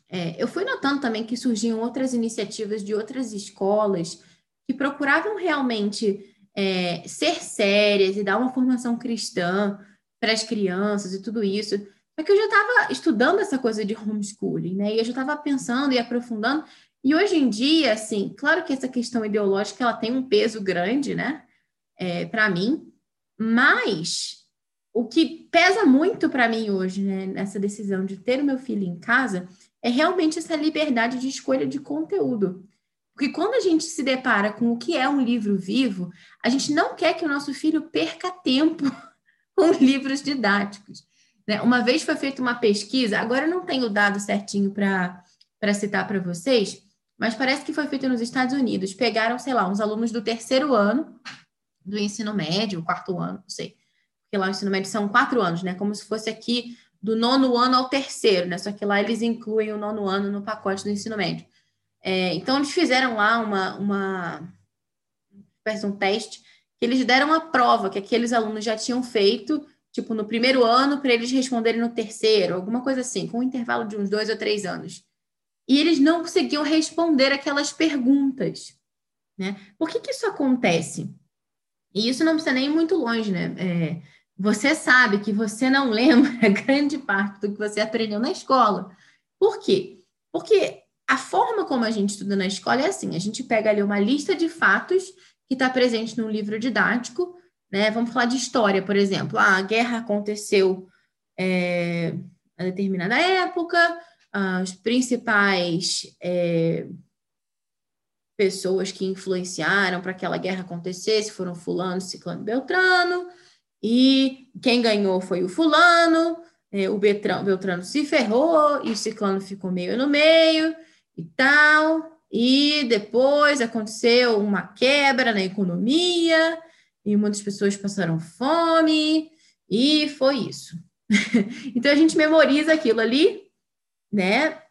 é, eu fui notando também que surgiam outras iniciativas de outras escolas que procuravam realmente é, ser sérias e dar uma formação cristã para as crianças e tudo isso. Só que eu já estava estudando essa coisa de homeschooling, né? E eu já estava pensando e aprofundando. E hoje em dia, assim, claro que essa questão ideológica ela tem um peso grande, né, é, para mim, mas o que pesa muito para mim hoje, né, nessa decisão de ter o meu filho em casa, é realmente essa liberdade de escolha de conteúdo. Porque quando a gente se depara com o que é um livro vivo, a gente não quer que o nosso filho perca tempo com livros didáticos. Né? Uma vez foi feita uma pesquisa, agora eu não tenho o dado certinho para citar para vocês, mas parece que foi feito nos Estados Unidos. Pegaram, sei lá, uns alunos do terceiro ano do ensino médio, quarto ano, não sei. Porque lá o ensino médio são quatro anos, né? Como se fosse aqui do nono ano ao terceiro, né? Só que lá eles incluem o nono ano no pacote do ensino médio. É, então, eles fizeram lá uma, uma, um teste, que eles deram uma prova que aqueles alunos já tinham feito, tipo, no primeiro ano, para eles responderem no terceiro, alguma coisa assim, com um intervalo de uns dois ou três anos e eles não conseguiam responder aquelas perguntas. Né? Por que, que isso acontece? E isso não precisa nem ir muito longe, né? É, você sabe que você não lembra grande parte do que você aprendeu na escola. Por quê? Porque a forma como a gente estuda na escola é assim: a gente pega ali uma lista de fatos que está presente num livro didático, né? Vamos falar de história, por exemplo. Ah, a guerra aconteceu é, a determinada época, as principais é, pessoas que influenciaram para aquela guerra acontecesse foram fulano, ciclano, beltrano, e quem ganhou foi o fulano, é, o Beltrano se ferrou e o ciclano ficou meio no meio e tal, e depois aconteceu uma quebra na economia, e muitas pessoas passaram fome, e foi isso. então a gente memoriza aquilo ali né?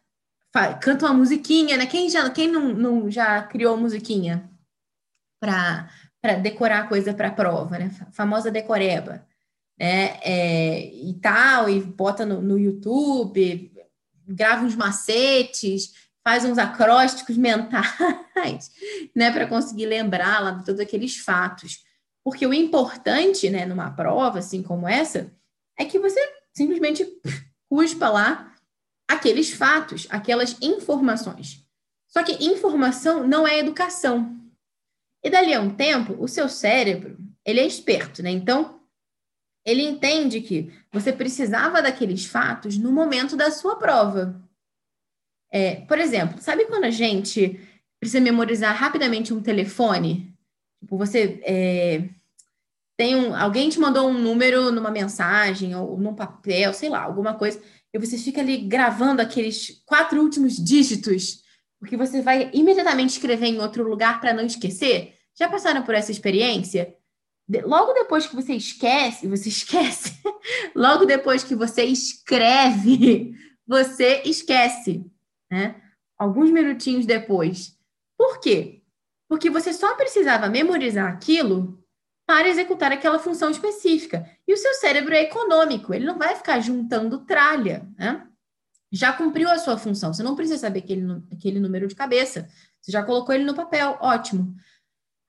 Canta uma musiquinha, né? Quem já, quem não, não já criou musiquinha para decorar coisa para prova, né? A famosa decoreba, né? É, e tal, e bota no, no YouTube, grava uns macetes, faz uns acrósticos mentais, né, para conseguir lembrar lá de todos aqueles fatos. Porque o importante, né, numa prova assim como essa, é que você simplesmente cuspa lá aqueles fatos, aquelas informações. Só que informação não é educação. E dali a um tempo, o seu cérebro, ele é esperto, né? Então, ele entende que você precisava daqueles fatos no momento da sua prova. É, por exemplo, sabe quando a gente precisa memorizar rapidamente um telefone? Tipo, você é, tem um, alguém te mandou um número numa mensagem ou num papel, sei lá, alguma coisa, e você fica ali gravando aqueles quatro últimos dígitos, porque você vai imediatamente escrever em outro lugar para não esquecer. Já passaram por essa experiência? logo depois que você esquece, você esquece, logo depois que você escreve, você esquece, né? Alguns minutinhos depois. Por quê? Porque você só precisava memorizar aquilo para executar aquela função específica. E o seu cérebro é econômico, ele não vai ficar juntando tralha, né? Já cumpriu a sua função, você não precisa saber aquele, aquele número de cabeça, você já colocou ele no papel, ótimo.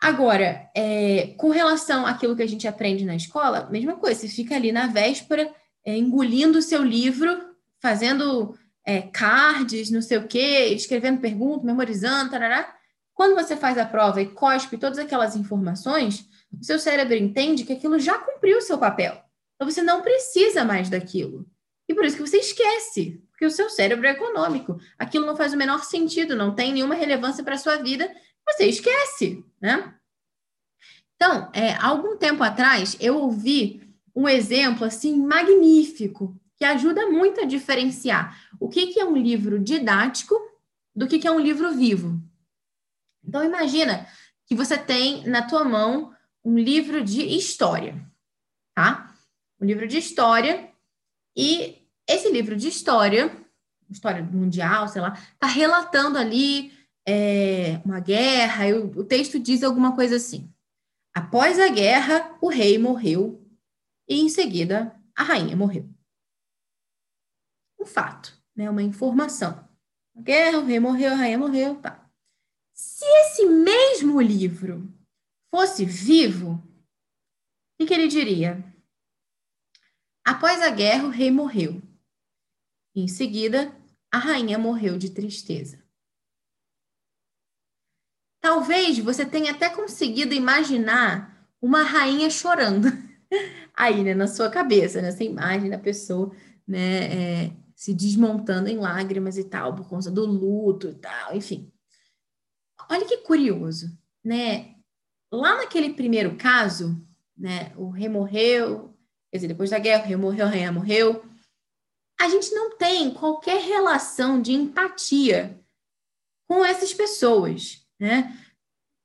Agora, é, com relação àquilo que a gente aprende na escola, mesma coisa, você fica ali na véspera, é, engolindo o seu livro, fazendo é, cards, não sei o quê, escrevendo perguntas, memorizando, tarará. Quando você faz a prova e cospe todas aquelas informações, o seu cérebro entende que aquilo já cumpriu o seu papel. Então você não precisa mais daquilo. E por isso que você esquece, porque o seu cérebro é econômico. Aquilo não faz o menor sentido, não tem nenhuma relevância para a sua vida, você esquece, né? Então, é, algum tempo atrás, eu ouvi um exemplo assim magnífico que ajuda muito a diferenciar o que, que é um livro didático do que, que é um livro vivo. Então, imagina que você tem na tua mão um livro de história, tá? Um livro de história e esse livro de história, história mundial, sei lá, tá relatando ali é, uma guerra, eu, o texto diz alguma coisa assim. Após a guerra, o rei morreu e, em seguida, a rainha morreu. Um fato, né? uma informação. Guerra, o rei morreu, a rainha morreu. Tá. Se esse mesmo livro fosse vivo, o que ele diria? Após a guerra, o rei morreu. Em seguida, a rainha morreu de tristeza. Talvez você tenha até conseguido imaginar uma rainha chorando aí, né, na sua cabeça, nessa imagem da pessoa, né, é, se desmontando em lágrimas e tal, por conta do luto e tal, enfim. Olha que curioso, né? Lá naquele primeiro caso, né, o rei morreu, quer dizer, depois da guerra, o rei morreu, a rainha morreu. A gente não tem qualquer relação de empatia com essas pessoas né?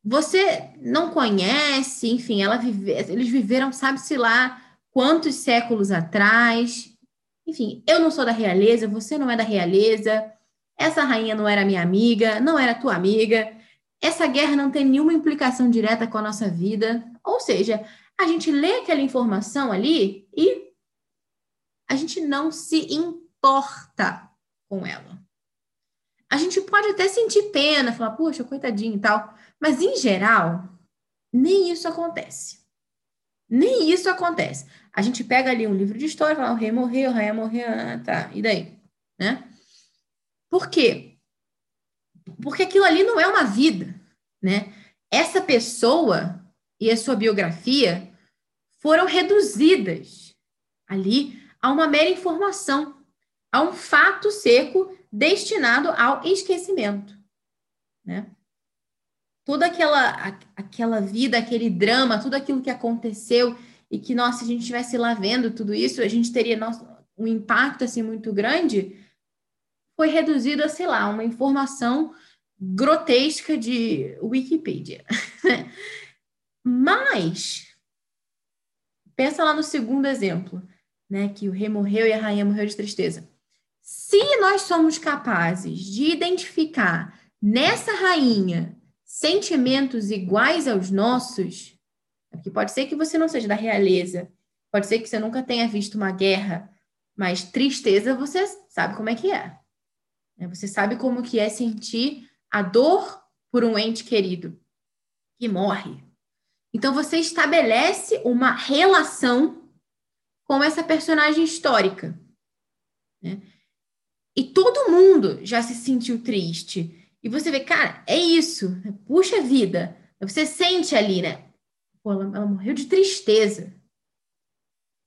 Você não conhece, enfim, vive, eles viveram, sabe-se lá, quantos séculos atrás. Enfim, eu não sou da realeza, você não é da realeza, essa rainha não era minha amiga, não era tua amiga, essa guerra não tem nenhuma implicação direta com a nossa vida. Ou seja, a gente lê aquela informação ali e a gente não se importa com ela. A gente pode até sentir pena, falar, puxa, coitadinho e tal, mas em geral, nem isso acontece. Nem isso acontece. A gente pega ali um livro de história, fala, o rei morreu, a rainha morreu, ah, tá, e daí? Né? Por quê? Porque aquilo ali não é uma vida, né? Essa pessoa e a sua biografia foram reduzidas ali a uma mera informação, a um fato seco destinado ao esquecimento, né? Toda aquela, aquela vida, aquele drama, tudo aquilo que aconteceu e que, nossa, se a gente estivesse lá vendo tudo isso, a gente teria nossa, um impacto, assim, muito grande, foi reduzido a, sei lá, uma informação grotesca de Wikipedia. Mas, pensa lá no segundo exemplo, né, que o rei morreu e a rainha morreu de tristeza. Se nós somos capazes de identificar nessa rainha sentimentos iguais aos nossos, porque pode ser que você não seja da realeza, pode ser que você nunca tenha visto uma guerra, mas tristeza você sabe como é que é. Né? Você sabe como que é sentir a dor por um ente querido que morre. Então você estabelece uma relação com essa personagem histórica. Né? E todo mundo já se sentiu triste. E você vê, cara, é isso. Puxa vida. Você sente ali, né? Pô, ela, ela morreu de tristeza.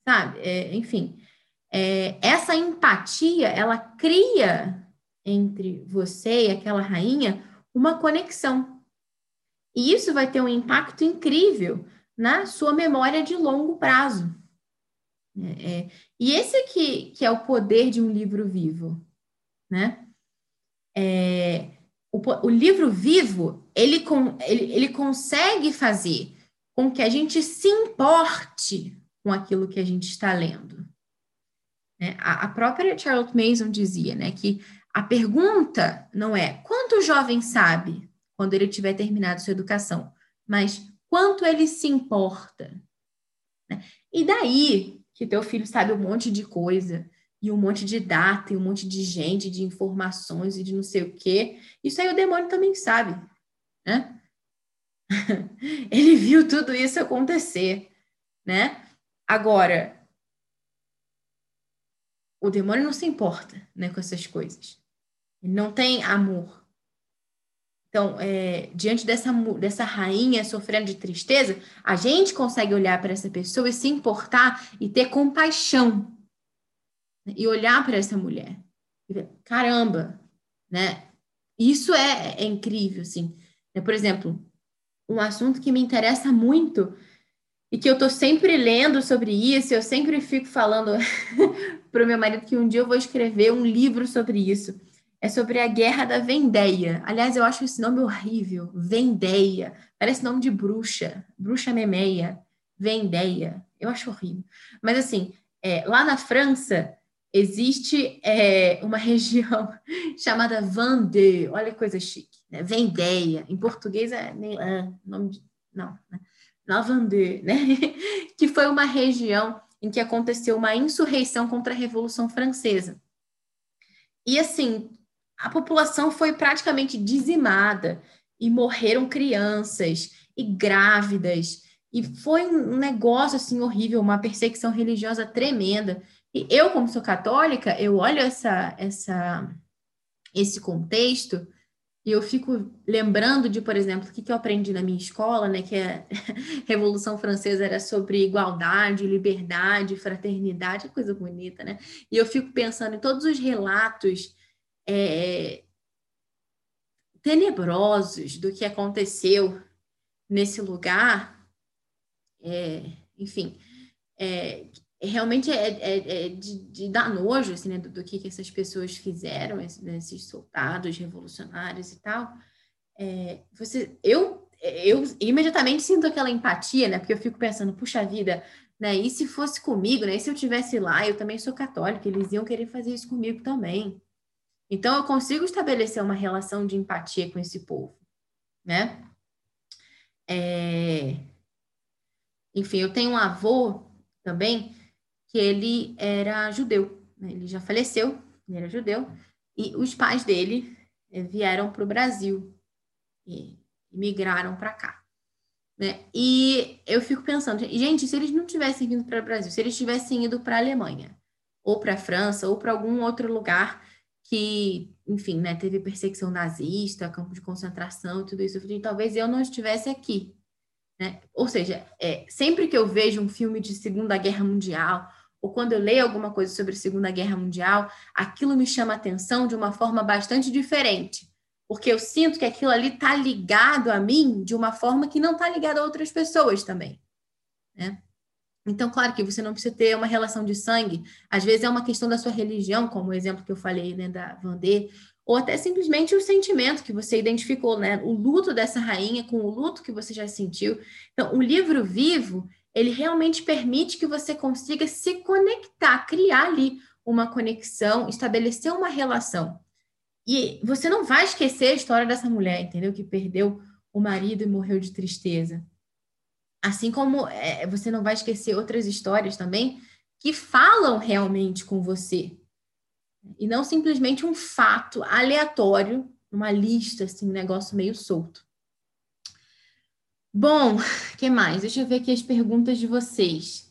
sabe? É, enfim, é, essa empatia, ela cria entre você e aquela rainha uma conexão. E isso vai ter um impacto incrível na sua memória de longo prazo. É, é, e esse aqui que é o poder de um livro vivo, né? É, o, o, livro vivo, ele, com, ele, ele consegue fazer com que a gente se importe com aquilo que a gente está lendo. Né? A, a própria Charlotte Mason dizia né, que a pergunta não é quanto o jovem sabe quando ele tiver terminado sua educação, mas quanto ele se importa. Né? E daí que teu filho sabe um monte de coisa, e um monte de data, e um monte de gente, de informações e de não sei o quê. Isso aí o demônio também sabe, né? Ele viu tudo isso acontecer, né? Agora, o demônio não se importa, né, com essas coisas. Ele não tem amor. Então, é, diante dessa, dessa rainha sofrendo de tristeza, a gente consegue olhar para essa pessoa e se importar e ter compaixão e olhar para essa mulher e ver, caramba, né? Isso é, é incrível, assim. É, por exemplo, um assunto que me interessa muito e que eu tô sempre lendo sobre isso, eu sempre fico falando para o meu marido que um dia eu vou escrever um livro sobre isso. É sobre a Guerra da Vendéia. Aliás, eu acho esse nome horrível. Vendéia. Parece nome de bruxa. Bruxa memeia. Vendéia. Eu acho horrível. Mas, assim, é, lá na França, existe é, uma região chamada Vendée, olha coisa chique, né? Vendéia, em português é nem ah, nome de, não, né? La Vendée, né? que foi uma região em que aconteceu uma insurreição contra a Revolução Francesa. E assim, a população foi praticamente dizimada e morreram crianças e grávidas e foi um negócio assim horrível, uma perseguição religiosa tremenda. Eu, como sou católica, eu olho essa, essa, esse contexto e eu fico lembrando de, por exemplo, o que, que eu aprendi na minha escola, né? Que a Revolução Francesa era sobre igualdade, liberdade, fraternidade, coisa bonita, né? E eu fico pensando em todos os relatos é, tenebrosos do que aconteceu nesse lugar, é, enfim, é, realmente é, é, é de, de, dar nojo assim, né, do, do que, que essas pessoas fizeram, esses soldados revolucionários e tal. É, você, eu, eu imediatamente sinto aquela empatia, né? Porque eu fico pensando, puxa vida, né? E se fosse comigo, né? E se eu tivesse lá, eu também sou católica, eles iam querer fazer isso comigo também. Então eu consigo estabelecer uma relação de empatia com esse povo, né? É... Enfim, eu tenho um avô também que ele era judeu. Né? Ele já faleceu, ele era judeu, e os pais dele eh, vieram para o Brasil e migraram para cá. Né? E eu fico pensando, gente, se eles não tivessem vindo para o Brasil, se eles tivessem ido para a Alemanha, ou para a França, ou para algum outro lugar que, enfim, né, teve perseguição nazista, campo de concentração tudo isso, eu falei, talvez eu não estivesse aqui. Né? Ou seja, é, sempre que eu vejo um filme de Segunda Guerra Mundial ou quando eu leio alguma coisa sobre a Segunda Guerra Mundial, aquilo me chama atenção de uma forma bastante diferente, porque eu sinto que aquilo ali está ligado a mim de uma forma que não está ligado a outras pessoas também, né? Então, claro que você não precisa ter uma relação de sangue, às vezes é uma questão da sua religião, como o exemplo que eu falei, né, da Vandê, ou até simplesmente o sentimento que você identificou, né, o luto dessa rainha com o luto que você já sentiu. Então, o livro vivo, ele realmente permite que você consiga se conectar, criar ali uma conexão, estabelecer uma relação. E você não vai esquecer a história dessa mulher, entendeu? Que perdeu o marido e morreu de tristeza. Assim como é, você não vai esquecer outras histórias também que falam realmente com você. E não simplesmente um fato aleatório, uma lista, assim, um negócio meio solto. Bom, o que mais? Deixa eu ver aqui as perguntas de vocês.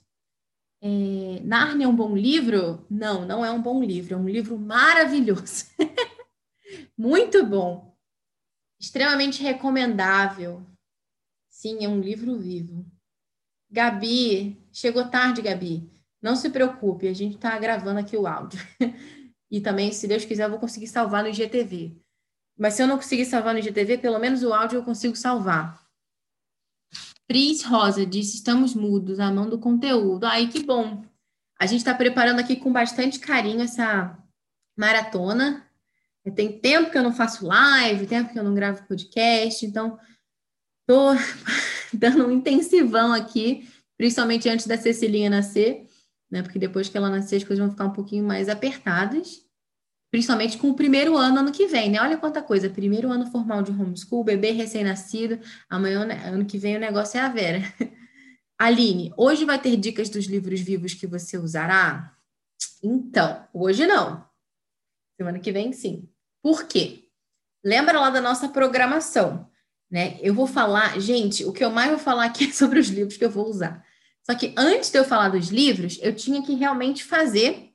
É, Narnia é um bom livro? Não, não é um bom livro, é um livro maravilhoso. Muito bom. Extremamente recomendável. Sim, é um livro vivo. Gabi, chegou tarde, Gabi. Não se preocupe, a gente está gravando aqui o áudio. e também, se Deus quiser, eu vou conseguir salvar no IGTV. Mas se eu não conseguir salvar no IGTV, pelo menos o áudio eu consigo salvar. Pris Rosa disse: estamos mudos, amando o conteúdo. Ai, que bom. A gente está preparando aqui com bastante carinho essa maratona. Tem tempo que eu não faço live, tempo que eu não gravo podcast, então estou dando um intensivão aqui, principalmente antes da Cecilinha nascer, né? Porque depois que ela nascer, as coisas vão ficar um pouquinho mais apertadas, principalmente com o primeiro ano ano que vem, né? Olha quanta coisa, primeiro ano formal de homeschool, bebê recém-nascido, amanhã, ano que vem, o negócio é a Vera. Aline, hoje vai ter dicas dos livros vivos que você usará? Então, hoje não. Semana que vem, sim. Por quê? Lembra lá da nossa programação, né? Eu vou falar, gente, o que eu mais vou falar aqui é sobre os livros que eu vou usar. Só que antes de eu falar dos livros, eu tinha que realmente fazer,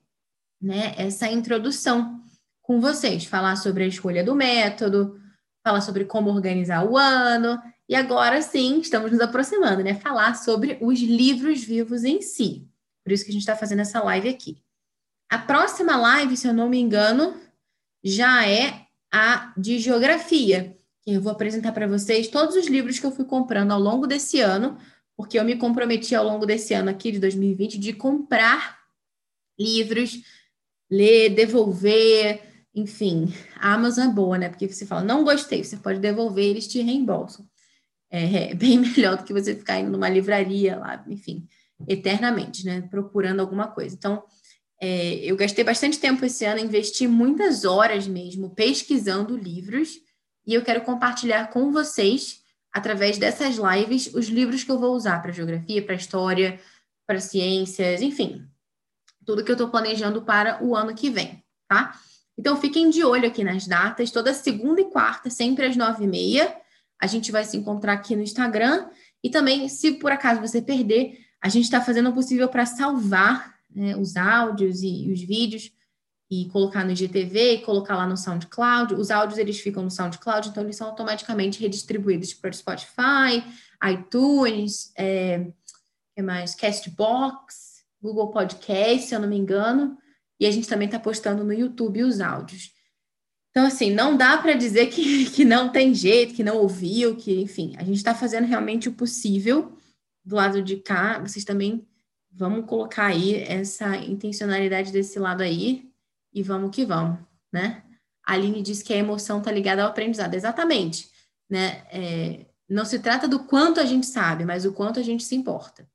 né, essa introdução com vocês, falar sobre a escolha do método, falar sobre como organizar o ano, e agora sim, estamos nos aproximando, né? Falar sobre os livros vivos em si. Por isso que a gente está fazendo essa live aqui. A próxima live, se eu não me engano, já é a de geografia. Eu vou apresentar para vocês todos os livros que eu fui comprando ao longo desse ano, porque eu me comprometi ao longo desse ano aqui de 2020 de comprar livros, ler, devolver, enfim. A Amazon é boa, né? Porque você fala, não gostei, você pode devolver, eles te reembolsam. É, é bem melhor do que você ficar indo numa livraria lá, enfim, eternamente, né? Procurando alguma coisa. Então, é, eu gastei bastante tempo esse ano, investi muitas horas mesmo pesquisando livros e eu quero compartilhar com vocês, através dessas lives, os livros que eu vou usar para geografia, para história, para ciências, enfim, tudo que eu estou planejando para o ano que vem, tá? Então fiquem de olho aqui nas datas, toda segunda e quarta, sempre às nove e meia, a gente vai se encontrar aqui no Instagram e também, se por acaso você perder, a gente está fazendo o possível para salvar né, os áudios e, e, os vídeos e colocar no IGTV e colocar lá no SoundCloud. Os áudios eles ficam no SoundCloud, então eles são automaticamente redistribuídos para o Spotify, iTunes, é, que mais? Castbox, Google Podcast, se eu não me engano. E a gente também está postando no YouTube os áudios. Então, assim, não dá para dizer que, que não tem jeito, que não ouviu, que, enfim, a gente está fazendo realmente o possível. Do lado de cá, vocês também vamos colocar aí essa intencionalidade desse lado aí e vamos que vamos, né? A Aline diz que a emoção está ligada ao aprendizado. Exatamente, né? É, não se trata do quanto a gente sabe, mas o quanto a gente se importa.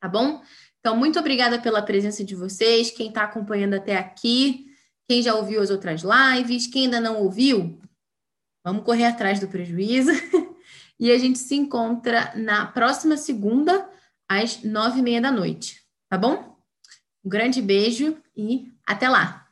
Tá bom? Então, muito obrigada pela presença de vocês, quem está acompanhando até aqui, quem já ouviu as outras lives, quem ainda não ouviu, vamos correr atrás do prejuízo. e a gente se encontra na próxima segunda às nove e meia da noite, tá bom? Um grande beijo e até lá!